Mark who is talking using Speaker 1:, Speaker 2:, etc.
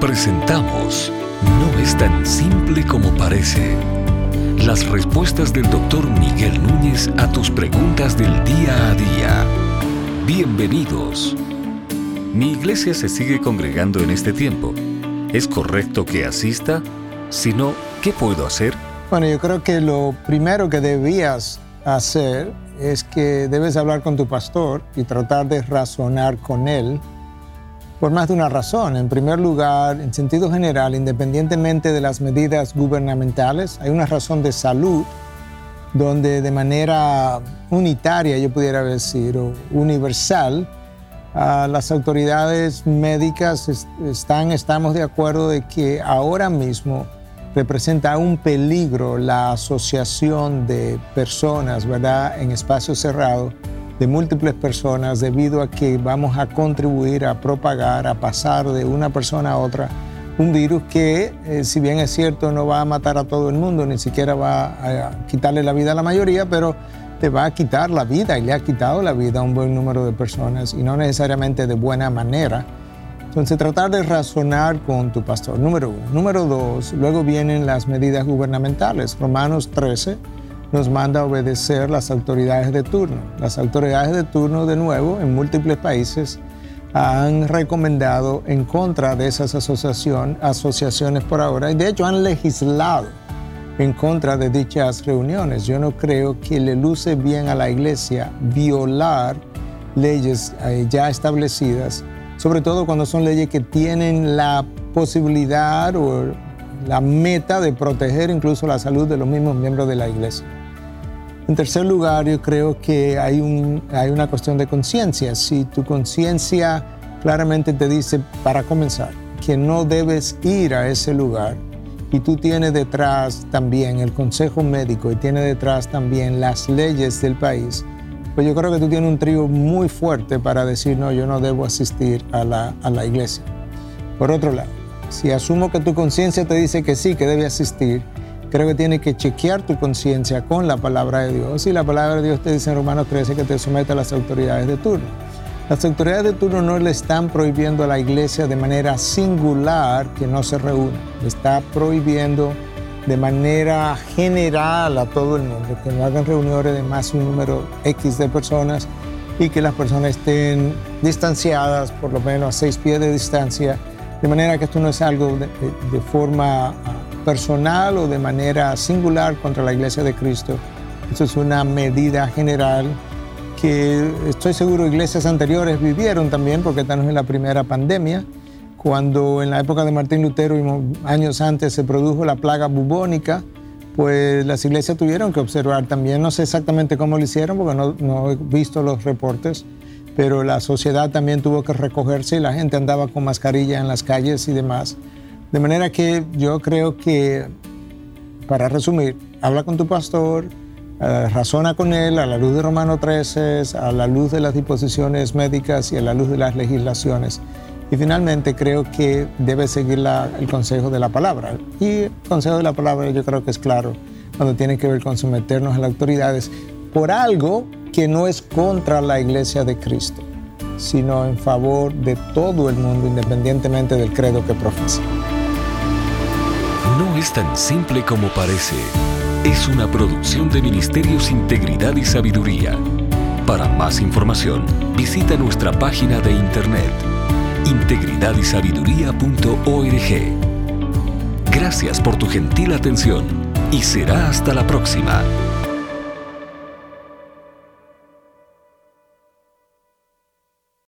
Speaker 1: Presentamos No es tan simple como parece. Las respuestas del doctor Miguel Núñez a tus preguntas del día a día. Bienvenidos. Mi iglesia se sigue congregando en este tiempo. ¿Es correcto que asista? Si no, ¿qué puedo hacer?
Speaker 2: Bueno, yo creo que lo primero que debías hacer es que debes hablar con tu pastor y tratar de razonar con él por más de una razón. En primer lugar, en sentido general, independientemente de las medidas gubernamentales, hay una razón de salud donde de manera unitaria, yo pudiera decir, o universal, ah, las autoridades médicas están, estamos de acuerdo de que ahora mismo representa un peligro la asociación de personas, ¿verdad?, en espacios cerrados, de múltiples personas, debido a que vamos a contribuir a propagar, a pasar de una persona a otra un virus que, eh, si bien es cierto, no va a matar a todo el mundo, ni siquiera va a quitarle la vida a la mayoría, pero te va a quitar la vida y le ha quitado la vida a un buen número de personas y no necesariamente de buena manera. Entonces, tratar de razonar con tu pastor, número uno. Número dos, luego vienen las medidas gubernamentales. Romanos 13 nos manda a obedecer las autoridades de turno. Las autoridades de turno, de nuevo, en múltiples países, han recomendado en contra de esas asociación, asociaciones por ahora y de hecho han legislado en contra de dichas reuniones. Yo no creo que le luce bien a la iglesia violar leyes eh, ya establecidas sobre todo cuando son leyes que tienen la posibilidad o la meta de proteger incluso la salud de los mismos miembros de la iglesia. En tercer lugar, yo creo que hay, un, hay una cuestión de conciencia. Si tu conciencia claramente te dice, para comenzar, que no debes ir a ese lugar, y tú tienes detrás también el consejo médico y tienes detrás también las leyes del país, pues yo creo que tú tienes un trío muy fuerte para decir, no, yo no debo asistir a la iglesia. Por otro lado, si asumo que tu conciencia te dice que sí, que debe asistir, creo que tienes que chequear tu conciencia con la palabra de Dios. Y la palabra de Dios te dice en Romanos 13 que te somete a las autoridades de turno. Las autoridades de turno no le están prohibiendo a la iglesia de manera singular que no se reúna. Le está prohibiendo de manera general a todo el mundo, que no hagan reuniones de más un número X de personas y que las personas estén distanciadas por lo menos a seis pies de distancia, de manera que esto no es algo de, forma ah, personal o de manera singular contra la Iglesia de Cristo. Esto es una medida general que estoy seguro iglesias anteriores vivieron también, porque estamos en la primera pandemia cuando en la época de Martín Lutero y años antes se produjo la plaga bubónica, pues las iglesias tuvieron que observar también, no sé exactamente cómo lo hicieron porque no, he visto los reportes, pero la sociedad también tuvo que recogerse y la gente andaba con mascarilla en las calles y demás. De manera que yo creo que, para resumir, habla con tu pastor, eh, razona con él a la luz de Romano 13, a la luz de las disposiciones médicas y a la luz de las legislaciones. Y finalmente creo que debe seguir el consejo de la palabra. Y el consejo de la palabra yo creo que es claro cuando tiene que ver con someternos a las autoridades por algo que no es contra la iglesia de Cristo, sino en favor de todo el mundo independientemente del credo que profesa.
Speaker 1: No es tan simple como parece. Es una producción de Ministerios Integridad y Sabiduría. Para más información, visita nuestra página de internet integridadysabiduría.org. Gracias por tu gentil atención y será hasta la próxima.